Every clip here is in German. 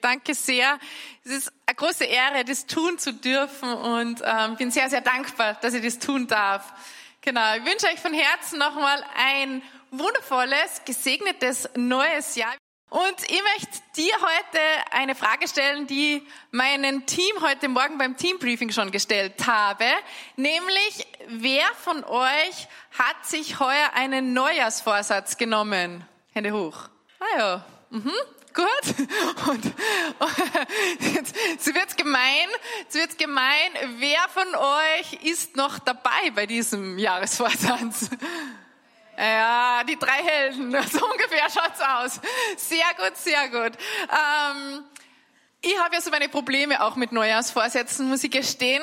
Danke sehr. Es ist eine große Ehre, das tun zu dürfen und ähm, bin sehr, sehr dankbar, dass ich das tun darf. Genau, ich wünsche euch von Herzen nochmal ein wundervolles, gesegnetes neues Jahr. Und ich möchte dir heute eine Frage stellen, die meinen Team heute Morgen beim Teambriefing schon gestellt habe, nämlich wer von euch hat sich heuer einen Neujahrsvorsatz genommen? Hände hoch. Ah ja, mhm. Gut. Und, und jetzt, jetzt wird's gemein, jetzt wird's gemein. Wer von euch ist noch dabei bei diesem Jahresvorsatz? Ja, die drei Helden, so ungefähr schaut's aus. Sehr gut, sehr gut. Ähm, ich habe ja so meine Probleme auch mit Neujahrsvorsätzen, muss ich gestehen.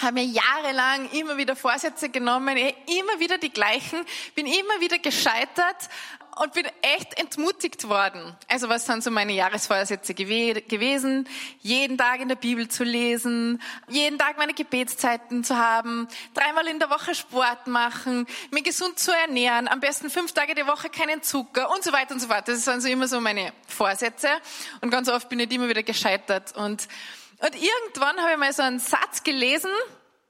Habe mir jahrelang immer wieder Vorsätze genommen, eh, immer wieder die gleichen, bin immer wieder gescheitert und bin echt entmutigt worden. Also was sind so meine Jahresvorsätze gew gewesen? Jeden Tag in der Bibel zu lesen, jeden Tag meine Gebetszeiten zu haben, dreimal in der Woche Sport machen, mich gesund zu ernähren, am besten fünf Tage die Woche keinen Zucker und so weiter und so fort. Das sind so immer so meine Vorsätze und ganz oft bin ich immer wieder gescheitert und und irgendwann habe ich mal so einen Satz gelesen,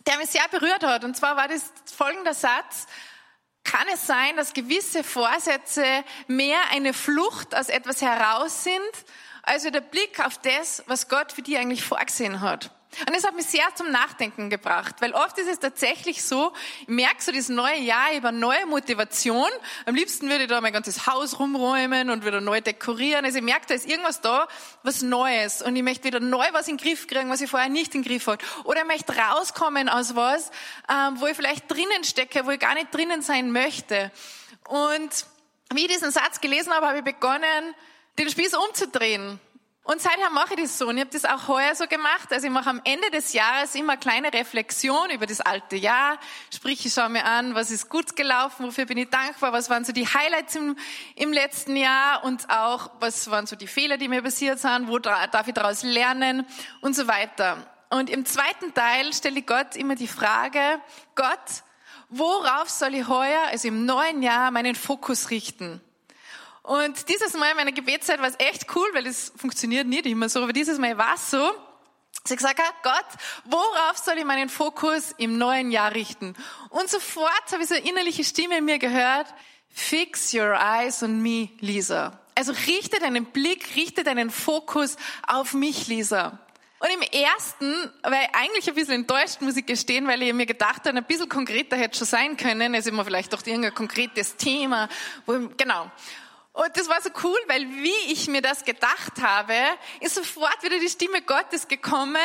der mich sehr berührt hat. Und zwar war das folgender Satz kann es sein, dass gewisse Vorsätze mehr eine Flucht aus etwas heraus sind, also der Blick auf das, was Gott für dich eigentlich vorgesehen hat. Und das hat mich sehr zum Nachdenken gebracht, weil oft ist es tatsächlich so, ich merke so dieses neue Jahr über neue Motivation. Am liebsten würde ich da mein ganzes Haus rumräumen und wieder neu dekorieren. Also ich merke, da ist irgendwas da, was Neues. Und ich möchte wieder neu was in den Griff kriegen, was ich vorher nicht in den Griff hatte. Oder ich möchte rauskommen aus was, ähm, wo ich vielleicht drinnen stecke, wo ich gar nicht drinnen sein möchte. Und wie ich diesen Satz gelesen habe, habe ich begonnen, den Spieß umzudrehen und seither mache ich das so. Und ich habe das auch heuer so gemacht. Also ich mache am Ende des Jahres immer eine kleine Reflexion über das alte Jahr. Sprich, ich schaue mir an, was ist gut gelaufen, wofür bin ich dankbar, was waren so die Highlights im, im letzten Jahr und auch, was waren so die Fehler, die mir passiert sind, wo darf ich daraus lernen und so weiter. Und im zweiten Teil stelle ich Gott immer die Frage, Gott, worauf soll ich heuer, also im neuen Jahr, meinen Fokus richten? Und dieses Mal in meiner Gebetszeit war es echt cool, weil es funktioniert nicht immer so, aber dieses Mal war es so, dass ich gesagt habe, Gott, worauf soll ich meinen Fokus im neuen Jahr richten? Und sofort habe ich so eine innerliche Stimme in mir gehört, fix your eyes on me, Lisa. Also richte deinen Blick, richte deinen Fokus auf mich, Lisa. Und im ersten war ich eigentlich ein bisschen enttäuscht, muss ich gestehen, weil ich mir gedacht habe, ein bisschen konkreter hätte schon sein können. Also immer vielleicht doch irgendein konkretes Thema. Wo, genau. Und das war so cool, weil wie ich mir das gedacht habe, ist sofort wieder die Stimme Gottes gekommen,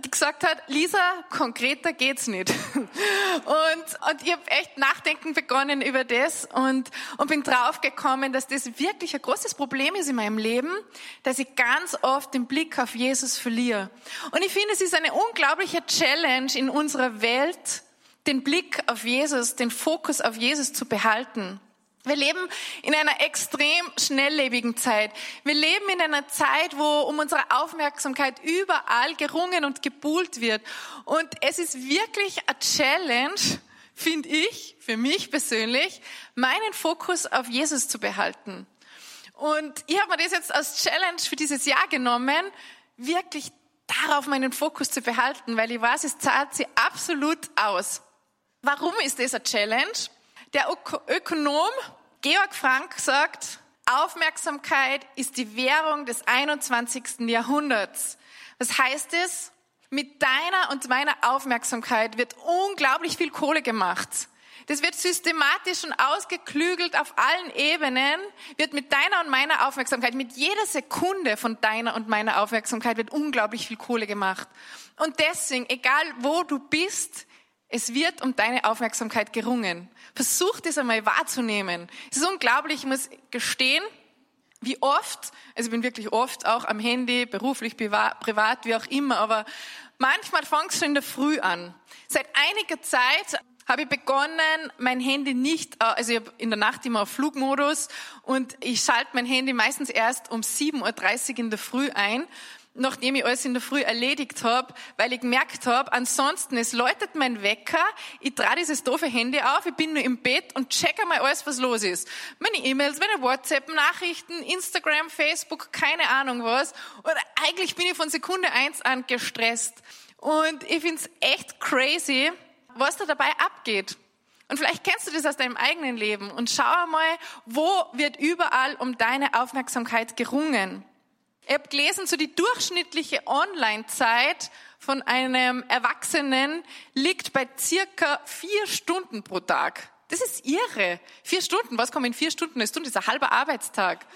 die gesagt hat, Lisa, konkreter geht's nicht. Und, und ich habe echt nachdenken begonnen über das und, und bin draufgekommen, dass das wirklich ein großes Problem ist in meinem Leben, dass ich ganz oft den Blick auf Jesus verliere. Und ich finde, es ist eine unglaubliche Challenge in unserer Welt, den Blick auf Jesus, den Fokus auf Jesus zu behalten. Wir leben in einer extrem schnelllebigen Zeit. Wir leben in einer Zeit, wo um unsere Aufmerksamkeit überall gerungen und gebuhlt wird. Und es ist wirklich eine Challenge, finde ich, für mich persönlich, meinen Fokus auf Jesus zu behalten. Und ich habe mir das jetzt als Challenge für dieses Jahr genommen, wirklich darauf meinen Fokus zu behalten, weil ich weiß, es zahlt sich absolut aus. Warum ist das eine Challenge? Der Ökonom Georg Frank sagt, Aufmerksamkeit ist die Währung des 21. Jahrhunderts. Was heißt es? Mit deiner und meiner Aufmerksamkeit wird unglaublich viel Kohle gemacht. Das wird systematisch und ausgeklügelt auf allen Ebenen, wird mit deiner und meiner Aufmerksamkeit, mit jeder Sekunde von deiner und meiner Aufmerksamkeit wird unglaublich viel Kohle gemacht. Und deswegen, egal wo du bist, es wird um deine Aufmerksamkeit gerungen. Versuch das einmal wahrzunehmen. Es ist unglaublich, ich muss gestehen, wie oft, also ich bin wirklich oft auch am Handy, beruflich, privat, wie auch immer, aber manchmal fängt es schon in der Früh an. Seit einiger Zeit habe ich begonnen, mein Handy nicht, also ich habe in der Nacht immer auf Flugmodus und ich schalte mein Handy meistens erst um 7.30 Uhr in der Früh ein, nachdem ich alles in der Früh erledigt habe, weil ich gemerkt habe, ansonsten, es läutet mein Wecker, ich drehe dieses doofe Handy auf, ich bin nur im Bett und check einmal alles, was los ist. Meine E-Mails, meine WhatsApp, Nachrichten, Instagram, Facebook, keine Ahnung was. Und eigentlich bin ich von Sekunde eins an gestresst. Und ich find's echt crazy, was da dabei abgeht. Und vielleicht kennst du das aus deinem eigenen Leben und schau einmal, wo wird überall um deine Aufmerksamkeit gerungen. Ich habe gelesen, so die durchschnittliche Online-Zeit von einem Erwachsenen liegt bei circa vier Stunden pro Tag. Das ist irre. Vier Stunden, was kommt in vier Stunden? Eine Stunde ist ein halber Arbeitstag.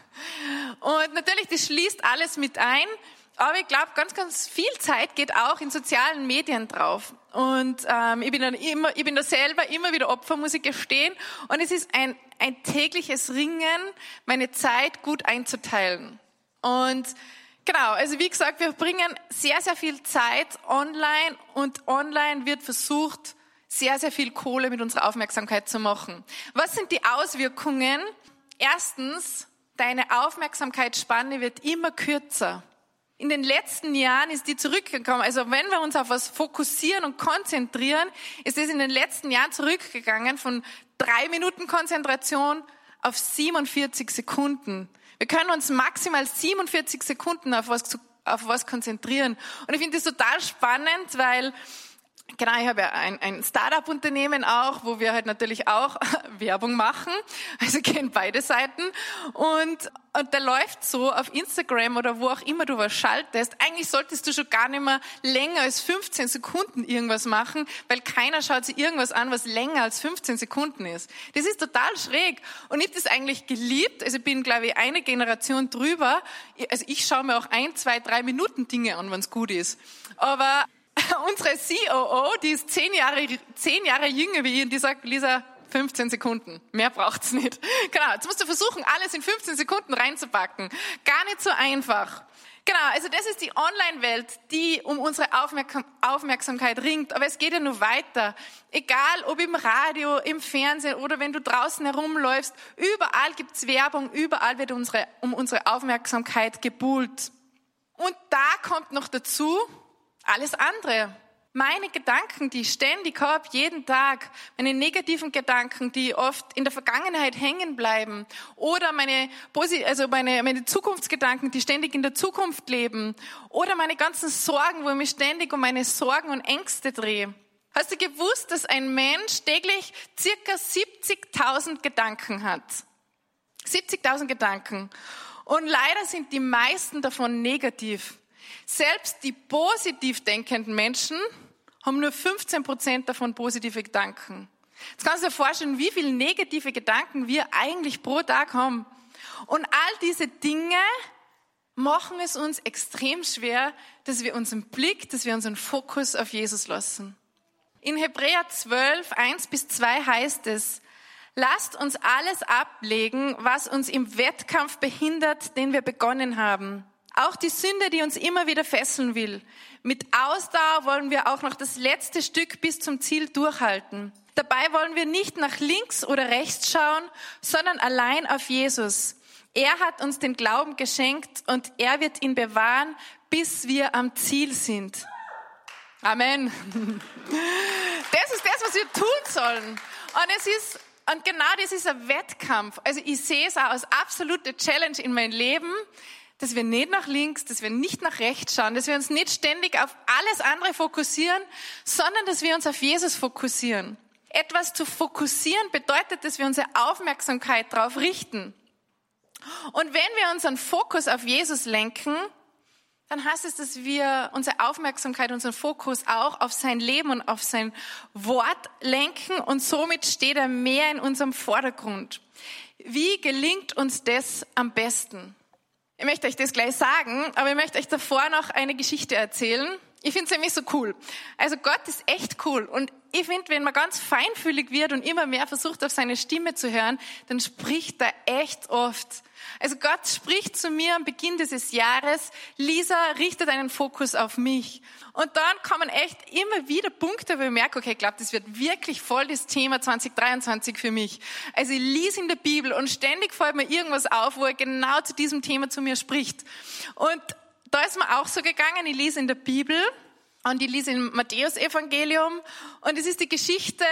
Und natürlich, das schließt alles mit ein. Aber ich glaube, ganz, ganz viel Zeit geht auch in sozialen Medien drauf. Und ähm, ich, bin dann immer, ich bin da selber immer wieder Opfer, muss ich gestehen. Und es ist ein, ein tägliches Ringen, meine Zeit gut einzuteilen. Und genau, also wie gesagt, wir bringen sehr, sehr viel Zeit online und online wird versucht, sehr, sehr viel Kohle mit unserer Aufmerksamkeit zu machen. Was sind die Auswirkungen? Erstens, deine Aufmerksamkeitsspanne wird immer kürzer. In den letzten Jahren ist die zurückgekommen. Also wenn wir uns auf was fokussieren und konzentrieren, ist es in den letzten Jahren zurückgegangen von drei Minuten Konzentration auf 47 Sekunden. Wir können uns maximal 47 Sekunden auf was, auf was konzentrieren. Und ich finde das total spannend, weil Genau, ich habe ja ein, ein Startup-Unternehmen auch, wo wir halt natürlich auch Werbung machen. Also gehen beide Seiten. Und, und da läuft so auf Instagram oder wo auch immer du was schaltest. Eigentlich solltest du schon gar nicht mehr länger als 15 Sekunden irgendwas machen, weil keiner schaut sich irgendwas an, was länger als 15 Sekunden ist. Das ist total schräg. Und ich habe das eigentlich geliebt. Also ich bin, glaube ich, eine Generation drüber. Also ich schaue mir auch ein, zwei, drei Minuten Dinge an, wenn es gut ist. Aber unsere COO, die ist zehn Jahre, zehn Jahre jünger wie ich, und die sagt, Lisa, 15 Sekunden. Mehr braucht's nicht. Genau, jetzt musst du versuchen, alles in 15 Sekunden reinzupacken. Gar nicht so einfach. Genau, also das ist die Online-Welt, die um unsere Aufmerksamkeit ringt. Aber es geht ja nur weiter. Egal ob im Radio, im Fernsehen oder wenn du draußen herumläufst, überall gibt's Werbung, überall wird unsere, um unsere Aufmerksamkeit gebuhlt. Und da kommt noch dazu, alles andere. Meine Gedanken, die ich ständig habe, jeden Tag, meine negativen Gedanken, die oft in der Vergangenheit hängen bleiben, oder meine, also meine, meine Zukunftsgedanken, die ständig in der Zukunft leben, oder meine ganzen Sorgen, wo ich mich ständig um meine Sorgen und Ängste drehe. Hast du gewusst, dass ein Mensch täglich circa 70.000 Gedanken hat? 70.000 Gedanken. Und leider sind die meisten davon negativ. Selbst die positiv denkenden Menschen haben nur 15 Prozent davon positive Gedanken. Jetzt kannst du dir vorstellen, wie viele negative Gedanken wir eigentlich pro Tag haben. Und all diese Dinge machen es uns extrem schwer, dass wir unseren Blick, dass wir unseren Fokus auf Jesus lassen. In Hebräer 12, 1 bis 2 heißt es, lasst uns alles ablegen, was uns im Wettkampf behindert, den wir begonnen haben. Auch die Sünde, die uns immer wieder fesseln will. Mit Ausdauer wollen wir auch noch das letzte Stück bis zum Ziel durchhalten. Dabei wollen wir nicht nach links oder rechts schauen, sondern allein auf Jesus. Er hat uns den Glauben geschenkt und er wird ihn bewahren, bis wir am Ziel sind. Amen. Das ist das, was wir tun sollen. Und es ist, und genau das ist ein Wettkampf. Also ich sehe es auch als absolute Challenge in mein Leben, dass wir nicht nach links, dass wir nicht nach rechts schauen, dass wir uns nicht ständig auf alles andere fokussieren, sondern dass wir uns auf Jesus fokussieren. Etwas zu fokussieren bedeutet, dass wir unsere Aufmerksamkeit darauf richten. Und wenn wir unseren Fokus auf Jesus lenken, dann heißt es, dass wir unsere Aufmerksamkeit, unseren Fokus auch auf sein Leben und auf sein Wort lenken und somit steht er mehr in unserem Vordergrund. Wie gelingt uns das am besten? Ich möchte euch das gleich sagen, aber ich möchte euch davor noch eine Geschichte erzählen. Ich finde es nämlich so cool. Also Gott ist echt cool. Und ich finde, wenn man ganz feinfühlig wird und immer mehr versucht, auf seine Stimme zu hören, dann spricht er echt oft. Also Gott spricht zu mir am Beginn dieses Jahres, Lisa, richte deinen Fokus auf mich. Und dann kommen echt immer wieder Punkte, wo ich merke, okay, ich glaube, das wird wirklich voll das Thema 2023 für mich. Also ich lese in der Bibel und ständig fällt mir irgendwas auf, wo er genau zu diesem Thema zu mir spricht. Und da ist mir auch so gegangen, ich lese in der Bibel und ich lese im Matthäus-Evangelium und es ist die Geschichte,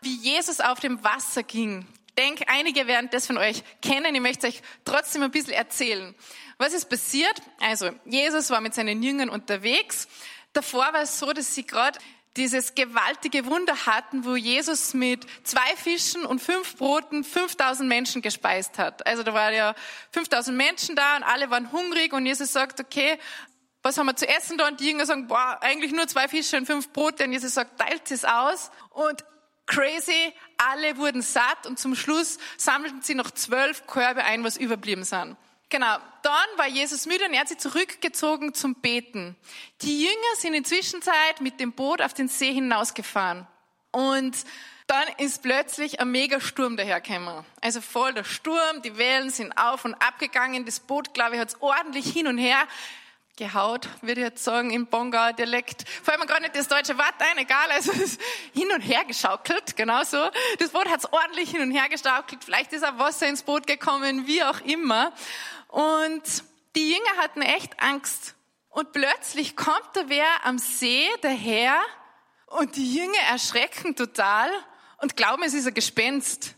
wie Jesus auf dem Wasser ging. Ich denke, einige werden das von euch kennen. Ich möchte euch trotzdem ein bisschen erzählen. Was ist passiert? Also, Jesus war mit seinen Jüngern unterwegs. Davor war es so, dass sie gerade dieses gewaltige Wunder hatten, wo Jesus mit zwei Fischen und fünf Broten 5000 Menschen gespeist hat. Also da waren ja 5000 Menschen da und alle waren hungrig und Jesus sagt, okay, was haben wir zu essen da? Und die Jünger sagen, boah, eigentlich nur zwei Fische und fünf Brote. Und Jesus sagt, teilt es aus. Und crazy, alle wurden satt und zum Schluss sammelten sie noch zwölf Körbe ein, was überblieben sind. Genau, dann war Jesus müde und er hat sich zurückgezogen zum Beten. Die Jünger sind in Zwischenzeit mit dem Boot auf den See hinausgefahren. Und dann ist plötzlich ein Megasturm dahergekommen. Also voll der Sturm, die Wellen sind auf und abgegangen. Das Boot, glaube ich, hat es ordentlich hin und her gehaut, würde ich jetzt sagen, im Bongauer Dialekt. Vor allem gar nicht das deutsche Wort ein, egal, also hin und her geschaukelt, genau so. Das Boot hat es ordentlich hin und her geschaukelt. Vielleicht ist auch Wasser ins Boot gekommen, wie auch immer. Und die Jünger hatten echt Angst. Und plötzlich kommt da wer am See daher und die Jünger erschrecken total und glauben, es ist ein Gespenst.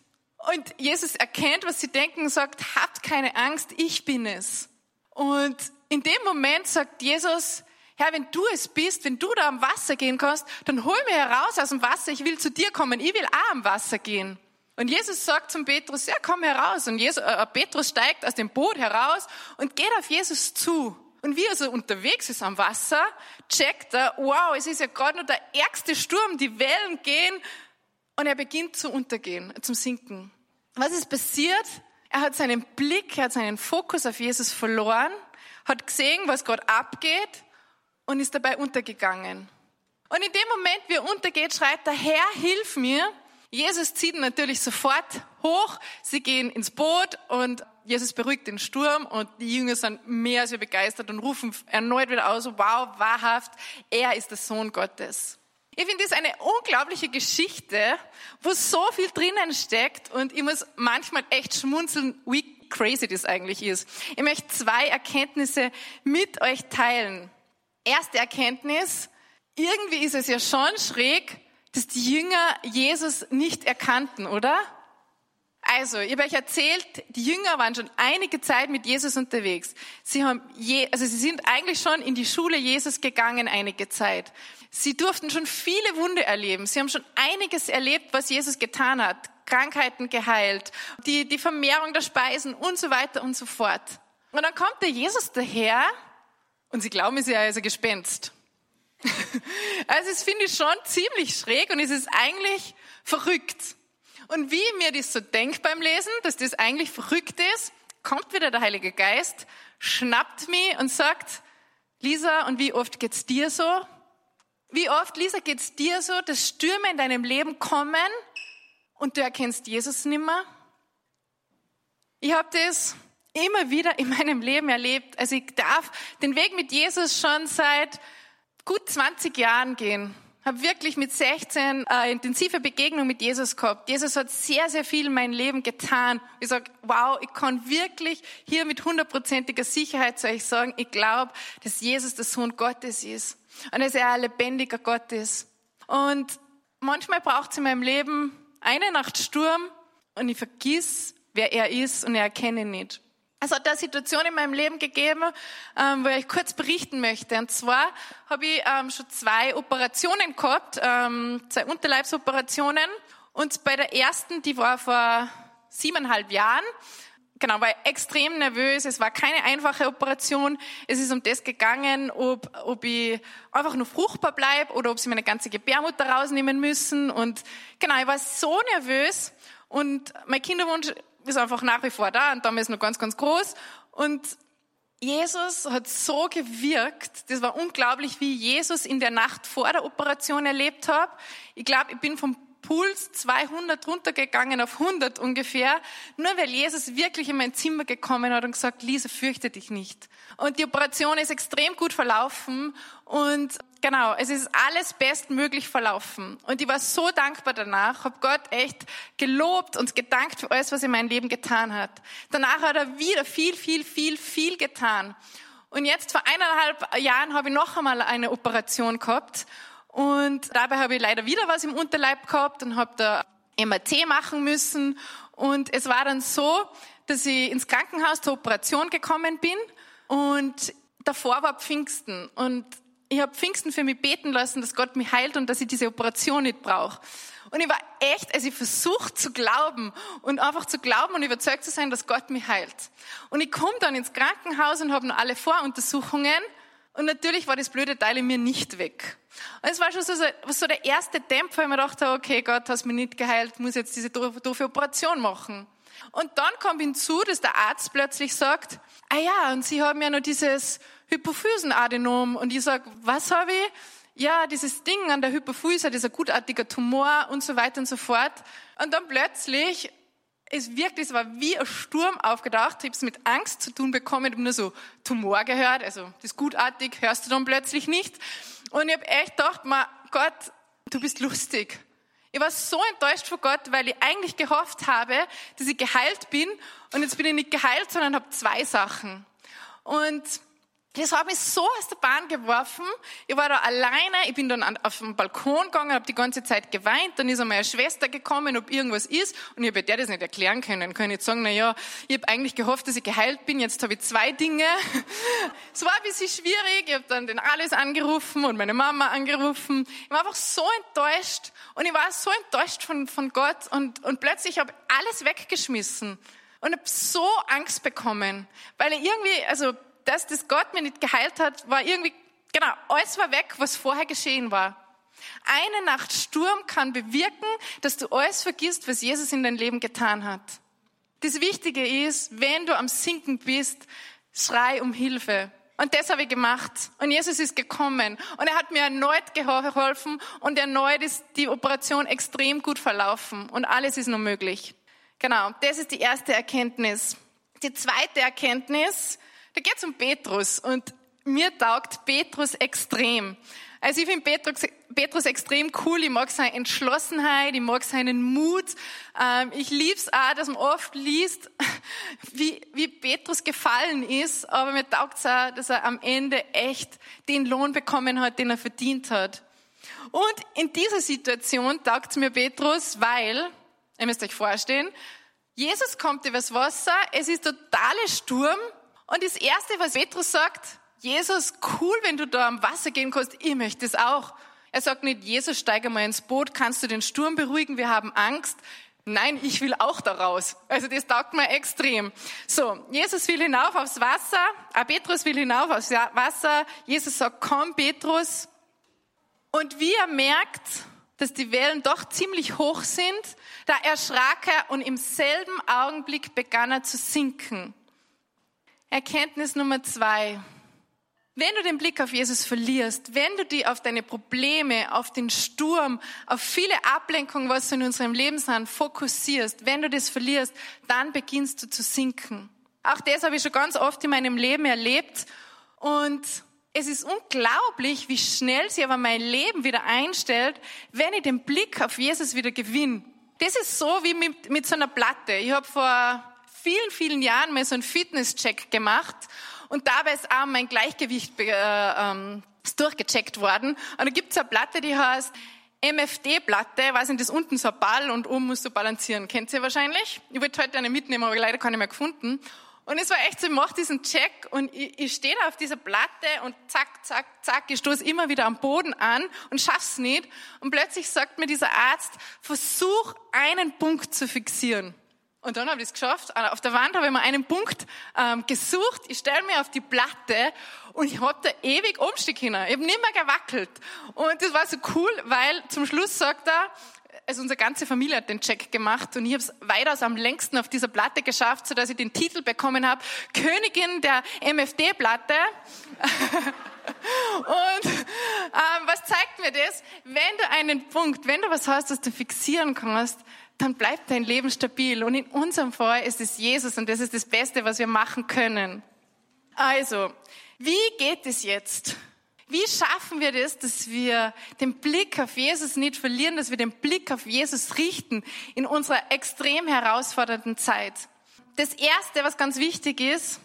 Und Jesus erkennt, was sie denken und sagt, habt keine Angst, ich bin es. Und in dem Moment sagt Jesus, Herr, wenn du es bist, wenn du da am Wasser gehen kannst, dann hol mir heraus aus dem Wasser, ich will zu dir kommen, ich will auch am Wasser gehen. Und Jesus sagt zum Petrus, ja, komm heraus. Und Jesus, äh, Petrus steigt aus dem Boot heraus und geht auf Jesus zu. Und wie er so unterwegs ist am Wasser, checkt er, wow, es ist ja gerade nur der ärgste Sturm, die Wellen gehen. Und er beginnt zu untergehen, zum Sinken. Was ist passiert? Er hat seinen Blick, er hat seinen Fokus auf Jesus verloren, hat gesehen, was gerade abgeht und ist dabei untergegangen. Und in dem Moment, wie er untergeht, schreit der Herr, hilf mir. Jesus zieht natürlich sofort hoch. Sie gehen ins Boot und Jesus beruhigt den Sturm und die Jünger sind mehr als begeistert und rufen erneut wieder aus, wow, wahrhaft, er ist der Sohn Gottes. Ich finde das eine unglaubliche Geschichte, wo so viel drinnen steckt und ich muss manchmal echt schmunzeln, wie crazy das eigentlich ist. Ich möchte zwei Erkenntnisse mit euch teilen. Erste Erkenntnis, irgendwie ist es ja schon schräg, dass die Jünger Jesus nicht erkannten, oder? Also, ich habe euch erzählt, die Jünger waren schon einige Zeit mit Jesus unterwegs. Sie haben je, also sie sind eigentlich schon in die Schule Jesus gegangen einige Zeit. Sie durften schon viele Wunder erleben. Sie haben schon einiges erlebt, was Jesus getan hat. Krankheiten geheilt, die, die Vermehrung der Speisen und so weiter und so fort. Und dann kommt der Jesus daher und sie glauben, es ist ja ein Gespenst. Also es finde ich schon ziemlich schräg und es ist eigentlich verrückt. Und wie mir das so denkt beim Lesen, dass das eigentlich verrückt ist, kommt wieder der Heilige Geist, schnappt mich und sagt, Lisa, und wie oft geht's dir so? Wie oft, Lisa, geht's dir so, dass Stürme in deinem Leben kommen und du erkennst Jesus nimmer? Ich habe das immer wieder in meinem Leben erlebt. Also ich darf den Weg mit Jesus schon seit gut 20 Jahren gehen. Habe wirklich mit 16 äh, intensive Begegnung mit Jesus gehabt. Jesus hat sehr, sehr viel in meinem Leben getan. Ich sage, wow, ich kann wirklich hier mit hundertprozentiger Sicherheit zu euch sagen, ich glaube, dass Jesus der Sohn Gottes ist und dass er ein lebendiger Gott ist. Und manchmal braucht es in meinem Leben eine Nacht Sturm und ich vergiss, wer er ist und er erkenne ihn nicht. Es hat eine Situation in meinem Leben gegeben, ähm, wo ich kurz berichten möchte. Und zwar habe ich ähm, schon zwei Operationen gehabt, ähm, zwei Unterleibsoperationen. Und bei der ersten, die war vor siebeneinhalb Jahren, genau, war extrem nervös. Es war keine einfache Operation. Es ist um das gegangen, ob, ob ich einfach nur fruchtbar bleibe oder ob sie meine ganze Gebärmutter rausnehmen müssen. Und genau, ich war so nervös. Und mein Kinderwunsch ist einfach nach wie vor da und damals noch ganz, ganz groß. Und Jesus hat so gewirkt, das war unglaublich, wie Jesus in der Nacht vor der Operation erlebt habe. Ich glaube, ich bin vom Puls 200 runtergegangen auf 100 ungefähr, nur weil Jesus wirklich in mein Zimmer gekommen hat und gesagt, Lisa, fürchte dich nicht. Und die Operation ist extrem gut verlaufen und genau, es ist alles bestmöglich verlaufen. Und ich war so dankbar danach, habe Gott echt gelobt und gedankt für alles, was er in meinem Leben getan hat. Danach hat er wieder viel, viel, viel, viel getan. Und jetzt vor eineinhalb Jahren habe ich noch einmal eine Operation gehabt. Und dabei habe ich leider wieder was im Unterleib gehabt und habe da MRT machen müssen. Und es war dann so, dass ich ins Krankenhaus zur Operation gekommen bin. Und davor war Pfingsten. Und ich habe Pfingsten für mich beten lassen, dass Gott mich heilt und dass ich diese Operation nicht brauche. Und ich war echt, also ich versucht zu glauben und einfach zu glauben und überzeugt zu sein, dass Gott mich heilt. Und ich komme dann ins Krankenhaus und habe noch alle Voruntersuchungen. Und natürlich war das blöde Teil in mir nicht weg. Und es war schon so, so der erste Dämpfer, weil ich mir dachte, okay, Gott, hast mich nicht geheilt, muss jetzt diese doofe Operation machen. Und dann kommt hinzu, dass der Arzt plötzlich sagt, ah ja, und Sie haben ja noch dieses Hypophysenadenom. Und ich sag, was habe ich? ja, dieses Ding an der Hypophyse, dieser gutartiger Tumor und so weiter und so fort. Und dann plötzlich ist wirklich, es war wie ein Sturm aufgedacht. Ich habe es mit Angst zu tun bekommen. Ich habe nur so Tumor gehört, also das gutartig hörst du dann plötzlich nicht. Und ich habe echt gedacht, ma, Gott, du bist lustig. Ich war so enttäuscht vor Gott, weil ich eigentlich gehofft habe, dass ich geheilt bin. Und jetzt bin ich nicht geheilt, sondern habe zwei Sachen. Und das hat mich so aus der Bahn geworfen. Ich war da alleine, ich bin dann auf den Balkon gegangen, habe die ganze Zeit geweint. Dann ist einmal meine Schwester gekommen, ob irgendwas ist. Und ich habe der das nicht erklären können. Kann ich jetzt sagen, na ja, ich habe eigentlich gehofft, dass ich geheilt bin. Jetzt habe ich zwei Dinge. es war ein bisschen schwierig. Ich habe dann den Alles angerufen und meine Mama angerufen. Ich war einfach so enttäuscht. Und ich war so enttäuscht von, von Gott. Und, und plötzlich habe ich alles weggeschmissen. Und habe so Angst bekommen. Weil ich irgendwie, also dass das Gott mir nicht geheilt hat, war irgendwie, genau, alles war weg, was vorher geschehen war. Eine Nacht Sturm kann bewirken, dass du alles vergisst, was Jesus in dein Leben getan hat. Das Wichtige ist, wenn du am Sinken bist, schrei um Hilfe. Und das habe ich gemacht. Und Jesus ist gekommen. Und er hat mir erneut geholfen. Und erneut ist die Operation extrem gut verlaufen. Und alles ist noch möglich. Genau, das ist die erste Erkenntnis. Die zweite Erkenntnis, da geht es um Petrus und mir taugt Petrus extrem. Also ich finde Petrus, Petrus extrem cool. Ich mag seine Entschlossenheit, ich mag seinen Mut. Ähm, ich lieb's auch, dass man oft liest, wie, wie Petrus gefallen ist. Aber mir taugt's auch, dass er am Ende echt den Lohn bekommen hat, den er verdient hat. Und in dieser Situation taugt's mir Petrus, weil, ihr müsst euch vorstellen, Jesus kommt übers Wasser, es ist totaler Sturm und das Erste, was Petrus sagt, Jesus, cool, wenn du da am Wasser gehen kannst, ich möchte es auch. Er sagt nicht, Jesus, steige mal ins Boot, kannst du den Sturm beruhigen, wir haben Angst. Nein, ich will auch da raus. Also das taugt mir extrem. So, Jesus will hinauf aufs Wasser, auch Petrus will hinauf aufs Wasser. Jesus sagt, komm Petrus. Und wie er merkt, dass die Wellen doch ziemlich hoch sind, da erschrak er und im selben Augenblick begann er zu sinken. Erkenntnis Nummer zwei. Wenn du den Blick auf Jesus verlierst, wenn du dich auf deine Probleme, auf den Sturm, auf viele Ablenkungen, was in unserem Leben sind, fokussierst, wenn du das verlierst, dann beginnst du zu sinken. Auch das habe ich schon ganz oft in meinem Leben erlebt und es ist unglaublich, wie schnell sich aber mein Leben wieder einstellt, wenn ich den Blick auf Jesus wieder gewinne. Das ist so wie mit, mit so einer Platte. Ich habe vor vielen, vielen Jahren mal so einen Fitnesscheck gemacht und dabei ist auch mein Gleichgewicht äh, ähm, durchgecheckt worden. Und da gibt's eine Platte, die heißt MFD-Platte, weiß nicht, das ist unten so ein Ball und oben musst du balancieren. Kennt ihr wahrscheinlich? Ich wollte heute eine mitnehmen, aber leider keine mehr gefunden. Und es war echt so, ich mache diesen Check und ich, ich stehe da auf dieser Platte und zack, zack, zack, ich stoße immer wieder am Boden an und schaff's nicht. Und plötzlich sagt mir dieser Arzt, versuch einen Punkt zu fixieren. Und dann habe ich es geschafft. Auf der Wand habe ich mir einen Punkt ähm, gesucht. Ich stelle mir auf die Platte und ich habe da ewig Umstieg hin. Ich habe nicht mehr gewackelt. Und das war so cool, weil zum Schluss sagt er, also unsere ganze Familie hat den Check gemacht und ich habe es weitaus am längsten auf dieser Platte geschafft, sodass ich den Titel bekommen habe, Königin der MFD-Platte. und ähm, was zeigt mir das? Wenn du einen Punkt, wenn du was hast, das du fixieren kannst, dann bleibt dein Leben stabil. Und in unserem Fall ist es Jesus und das ist das Beste, was wir machen können. Also, wie geht es jetzt? Wie schaffen wir das, dass wir den Blick auf Jesus nicht verlieren, dass wir den Blick auf Jesus richten in unserer extrem herausfordernden Zeit? Das Erste, was ganz wichtig ist,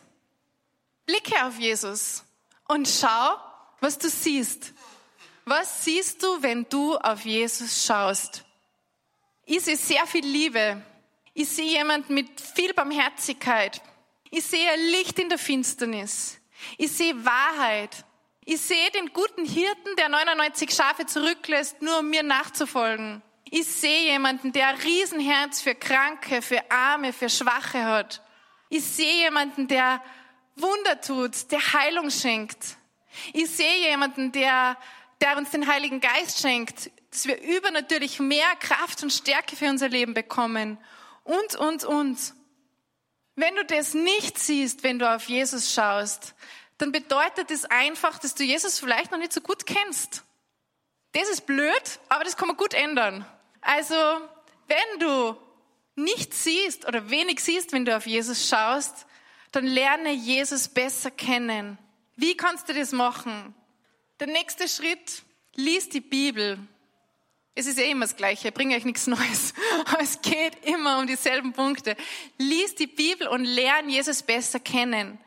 Blicke auf Jesus und schau, was du siehst. Was siehst du, wenn du auf Jesus schaust? Ich sehe sehr viel Liebe. Ich sehe jemand mit viel Barmherzigkeit. Ich sehe Licht in der Finsternis. Ich sehe Wahrheit. Ich sehe den guten Hirten, der 99 Schafe zurücklässt, nur um mir nachzufolgen. Ich sehe jemanden, der ein Riesenherz für Kranke, für Arme, für Schwache hat. Ich sehe jemanden, der Wunder tut, der Heilung schenkt. Ich sehe jemanden, der, der uns den Heiligen Geist schenkt, dass wir übernatürlich mehr Kraft und Stärke für unser Leben bekommen. Und, und, und. Wenn du das nicht siehst, wenn du auf Jesus schaust, dann bedeutet das einfach, dass du Jesus vielleicht noch nicht so gut kennst. Das ist blöd, aber das kann man gut ändern. Also, wenn du nicht siehst oder wenig siehst, wenn du auf Jesus schaust, dann lerne Jesus besser kennen. Wie kannst du das machen? Der nächste Schritt, lies die Bibel. Es ist eh immer das Gleiche, bringe euch nichts Neues. Aber es geht immer um dieselben Punkte. Lies die Bibel und lerne Jesus besser kennen.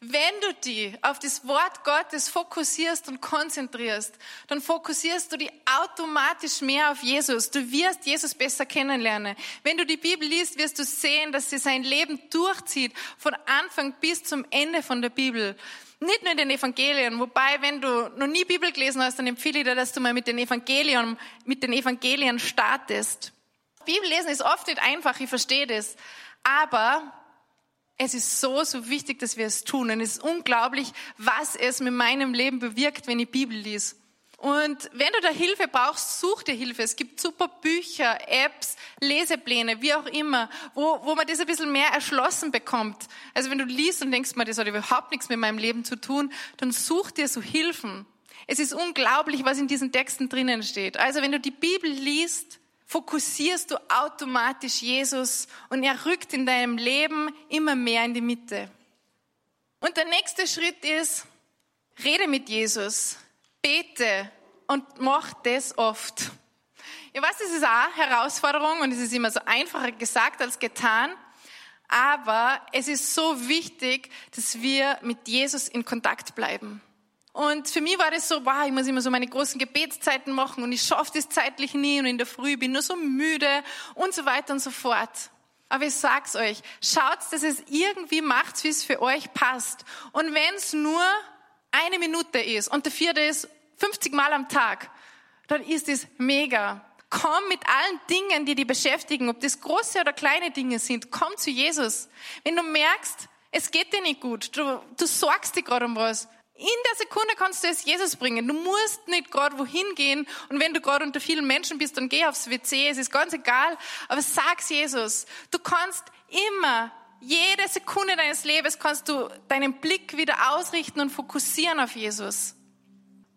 Wenn du dich auf das Wort Gottes fokussierst und konzentrierst, dann fokussierst du dich automatisch mehr auf Jesus. Du wirst Jesus besser kennenlernen. Wenn du die Bibel liest, wirst du sehen, dass sie sein Leben durchzieht, von Anfang bis zum Ende von der Bibel. Nicht nur in den Evangelien, wobei, wenn du noch nie Bibel gelesen hast, dann empfehle ich dir, dass du mal mit den Evangelien, mit den Evangelien startest. Bibel lesen ist oft nicht einfach, ich verstehe das. Aber es ist so, so wichtig, dass wir es tun. Und es ist unglaublich, was es mit meinem Leben bewirkt, wenn ich Bibel lese. Und wenn du da Hilfe brauchst, such dir Hilfe. Es gibt super Bücher, Apps, Lesepläne, wie auch immer, wo, wo man das ein bisschen mehr erschlossen bekommt. Also wenn du liest und denkst mal, das hat überhaupt nichts mit meinem Leben zu tun, dann such dir so Hilfen. Es ist unglaublich, was in diesen Texten drinnen steht. Also wenn du die Bibel liest, fokussierst du automatisch Jesus und er rückt in deinem Leben immer mehr in die Mitte. Und der nächste Schritt ist, rede mit Jesus, bete und mach das oft. Ich weiß, das ist auch eine Herausforderung und es ist immer so einfacher gesagt als getan. Aber es ist so wichtig, dass wir mit Jesus in Kontakt bleiben. Und für mich war das so, wow, ich muss immer so meine großen Gebetszeiten machen und ich schaffe das zeitlich nie und in der Früh bin nur so müde und so weiter und so fort. Aber ich sag's euch, schaut, dass es irgendwie macht, wie es für euch passt. Und wenn es nur eine Minute ist und der vierte ist 50 Mal am Tag, dann ist es mega. Komm mit allen Dingen, die dich beschäftigen, ob das große oder kleine Dinge sind, komm zu Jesus. Wenn du merkst, es geht dir nicht gut, du, du sorgst dich gerade um was, in der Sekunde kannst du es Jesus bringen. Du musst nicht gerade wohin gehen und wenn du gerade unter vielen Menschen bist, dann geh aufs WC, es ist ganz egal, aber sag's Jesus. Du kannst immer, jede Sekunde deines Lebens kannst du deinen Blick wieder ausrichten und fokussieren auf Jesus.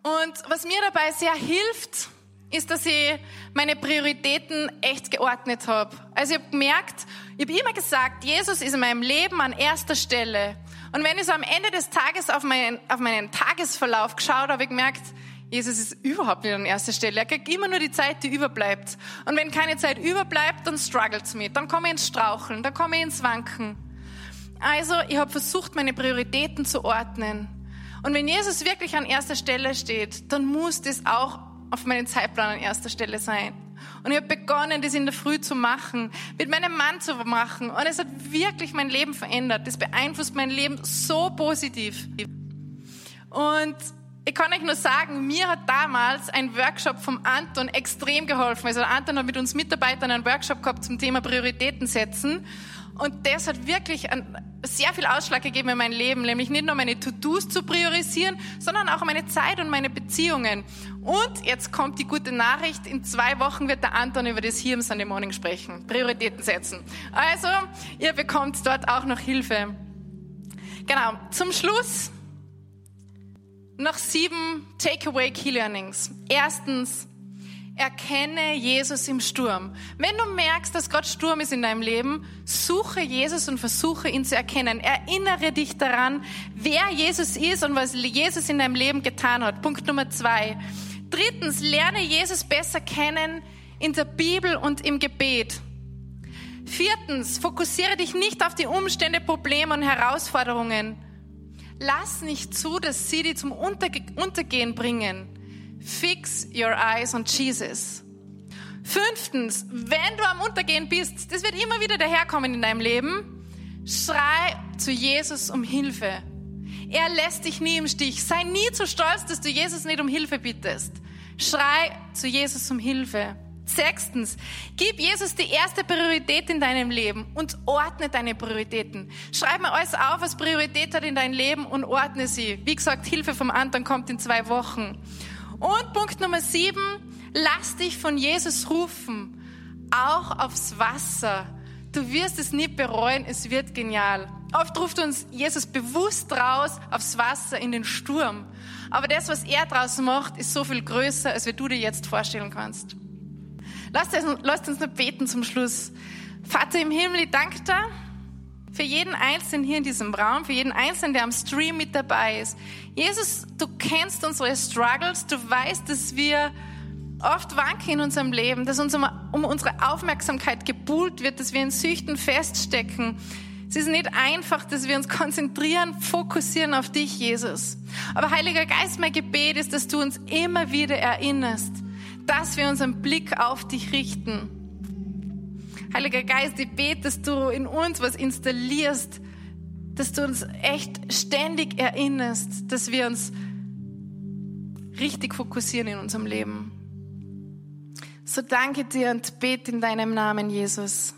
Und was mir dabei sehr hilft, ist, dass ich meine Prioritäten echt geordnet habe. Also ich habe gemerkt, ich habe immer gesagt, Jesus ist in meinem Leben an erster Stelle. Und wenn ich so am Ende des Tages auf meinen, auf meinen Tagesverlauf geschaut habe, ich gemerkt, Jesus ist überhaupt nicht an erster Stelle. Er kriegt immer nur die Zeit, die überbleibt. Und wenn keine Zeit überbleibt, dann strugglt's mit. Dann komme ich ins Straucheln, dann komme ich ins Wanken. Also, ich habe versucht, meine Prioritäten zu ordnen. Und wenn Jesus wirklich an erster Stelle steht, dann muss das auch auf meinem Zeitplan an erster Stelle sein. Und ich habe begonnen, das in der Früh zu machen, mit meinem Mann zu machen. Und es hat wirklich mein Leben verändert. Das beeinflusst mein Leben so positiv. Und ich kann euch nur sagen, mir hat damals ein Workshop vom Anton extrem geholfen. Also Anton hat mit uns Mitarbeitern einen Workshop gehabt zum Thema Prioritäten setzen. Und das hat wirklich sehr viel Ausschlag gegeben in mein Leben, nämlich nicht nur meine To-Dos zu priorisieren, sondern auch meine Zeit und meine Beziehungen. Und jetzt kommt die gute Nachricht, in zwei Wochen wird der Anton über das hier im Sunday Morning sprechen, Prioritäten setzen. Also, ihr bekommt dort auch noch Hilfe. Genau, zum Schluss noch sieben Takeaway Key Learnings. Erstens, Erkenne Jesus im Sturm. Wenn du merkst, dass Gott Sturm ist in deinem Leben, suche Jesus und versuche ihn zu erkennen. Erinnere dich daran, wer Jesus ist und was Jesus in deinem Leben getan hat. Punkt Nummer zwei. Drittens, lerne Jesus besser kennen in der Bibel und im Gebet. Viertens, fokussiere dich nicht auf die Umstände, Probleme und Herausforderungen. Lass nicht zu, dass sie dich zum Unterge Untergehen bringen. Fix your eyes on Jesus. Fünftens, wenn du am Untergehen bist, das wird immer wieder daherkommen in deinem Leben, schrei zu Jesus um Hilfe. Er lässt dich nie im Stich. Sei nie zu stolz, dass du Jesus nicht um Hilfe bittest. Schrei zu Jesus um Hilfe. Sechstens, gib Jesus die erste Priorität in deinem Leben und ordne deine Prioritäten. Schreib mal alles auf, was Priorität hat in deinem Leben und ordne sie. Wie gesagt, Hilfe vom anderen kommt in zwei Wochen. Und Punkt Nummer sieben, lass dich von Jesus rufen, auch aufs Wasser. Du wirst es nie bereuen, es wird genial. Oft ruft uns Jesus bewusst raus aufs Wasser in den Sturm. Aber das, was er draus macht, ist so viel größer, als wie du dir jetzt vorstellen kannst. Lasst uns, lasst uns noch beten zum Schluss. Vater im Himmel, ich danke dir für jeden Einzelnen hier in diesem Raum, für jeden Einzelnen, der am Stream mit dabei ist. Jesus, du kennst unsere Struggles, du weißt, dass wir oft wanken in unserem Leben, dass uns um, unsere Aufmerksamkeit gebuhlt wird, dass wir in Süchten feststecken. Es ist nicht einfach, dass wir uns konzentrieren, fokussieren auf dich, Jesus. Aber Heiliger Geist, mein Gebet ist, dass du uns immer wieder erinnerst, dass wir unseren Blick auf dich richten. Heiliger Geist, ich bete, dass du in uns was installierst, dass du uns echt ständig erinnerst, dass wir uns richtig fokussieren in unserem Leben. So danke dir und bete in deinem Namen, Jesus.